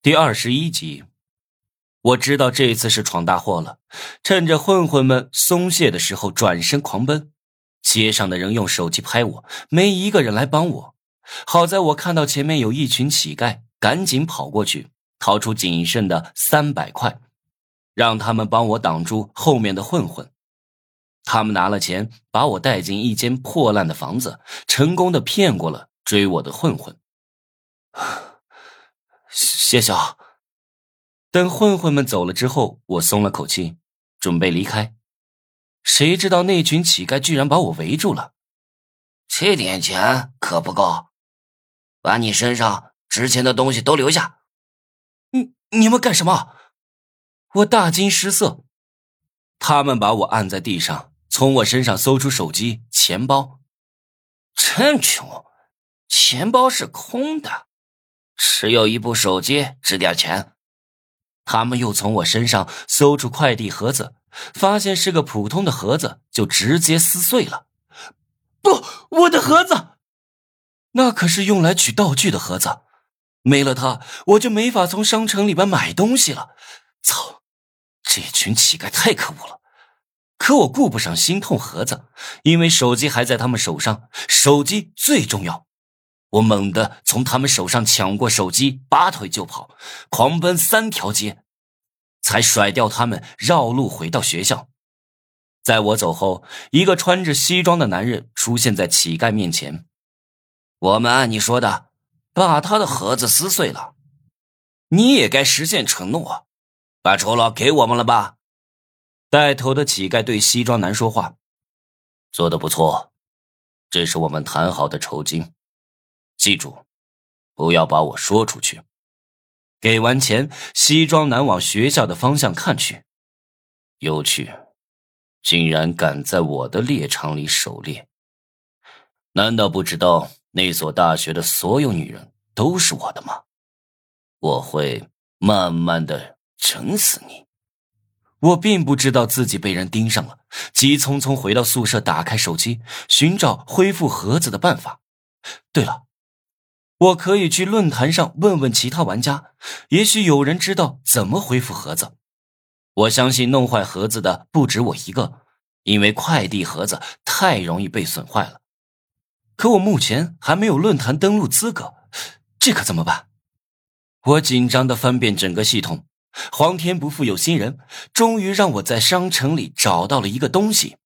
第二十一集，我知道这次是闯大祸了。趁着混混们松懈的时候，转身狂奔。街上的人用手机拍我，没一个人来帮我。好在我看到前面有一群乞丐，赶紧跑过去，掏出仅剩的三百块，让他们帮我挡住后面的混混。他们拿了钱，把我带进一间破烂的房子，成功的骗过了追我的混混。谢谢。等混混们走了之后，我松了口气，准备离开。谁知道那群乞丐居然把我围住了。这点钱可不够，把你身上值钱的东西都留下。你你们干什么？我大惊失色。他们把我按在地上，从我身上搜出手机、钱包。真穷，钱包是空的。只有一部手机值点钱，他们又从我身上搜出快递盒子，发现是个普通的盒子，就直接撕碎了。不，我的盒子，那可是用来取道具的盒子，没了它，我就没法从商城里边买东西了。操，这群乞丐太可恶了！可我顾不上心痛盒子，因为手机还在他们手上，手机最重要。我猛地从他们手上抢过手机，拔腿就跑，狂奔三条街，才甩掉他们，绕路回到学校。在我走后，一个穿着西装的男人出现在乞丐面前。我们按你说的，把他的盒子撕碎了。你也该实现承诺，把酬劳给我们了吧？带头的乞丐对西装男说话：“做的不错，这是我们谈好的酬金。”记住，不要把我说出去。给完钱，西装男往学校的方向看去。有趣，竟然敢在我的猎场里狩猎！难道不知道那所大学的所有女人都是我的吗？我会慢慢的整死你！我并不知道自己被人盯上了，急匆匆回到宿舍，打开手机，寻找恢复盒子的办法。对了。我可以去论坛上问问其他玩家，也许有人知道怎么恢复盒子。我相信弄坏盒子的不止我一个，因为快递盒子太容易被损坏了。可我目前还没有论坛登录资格，这可怎么办？我紧张的翻遍整个系统，皇天不负有心人，终于让我在商城里找到了一个东西。